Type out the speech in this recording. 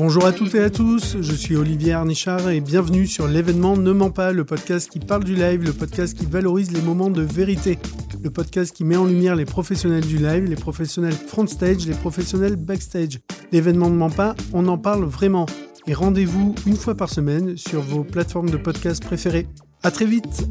Bonjour à toutes et à tous, je suis Olivier Arnichard et bienvenue sur l'événement Ne ment pas, le podcast qui parle du live, le podcast qui valorise les moments de vérité, le podcast qui met en lumière les professionnels du live, les professionnels front stage, les professionnels backstage. L'événement Ne ment pas, on en parle vraiment. Et rendez-vous une fois par semaine sur vos plateformes de podcast préférées. À très vite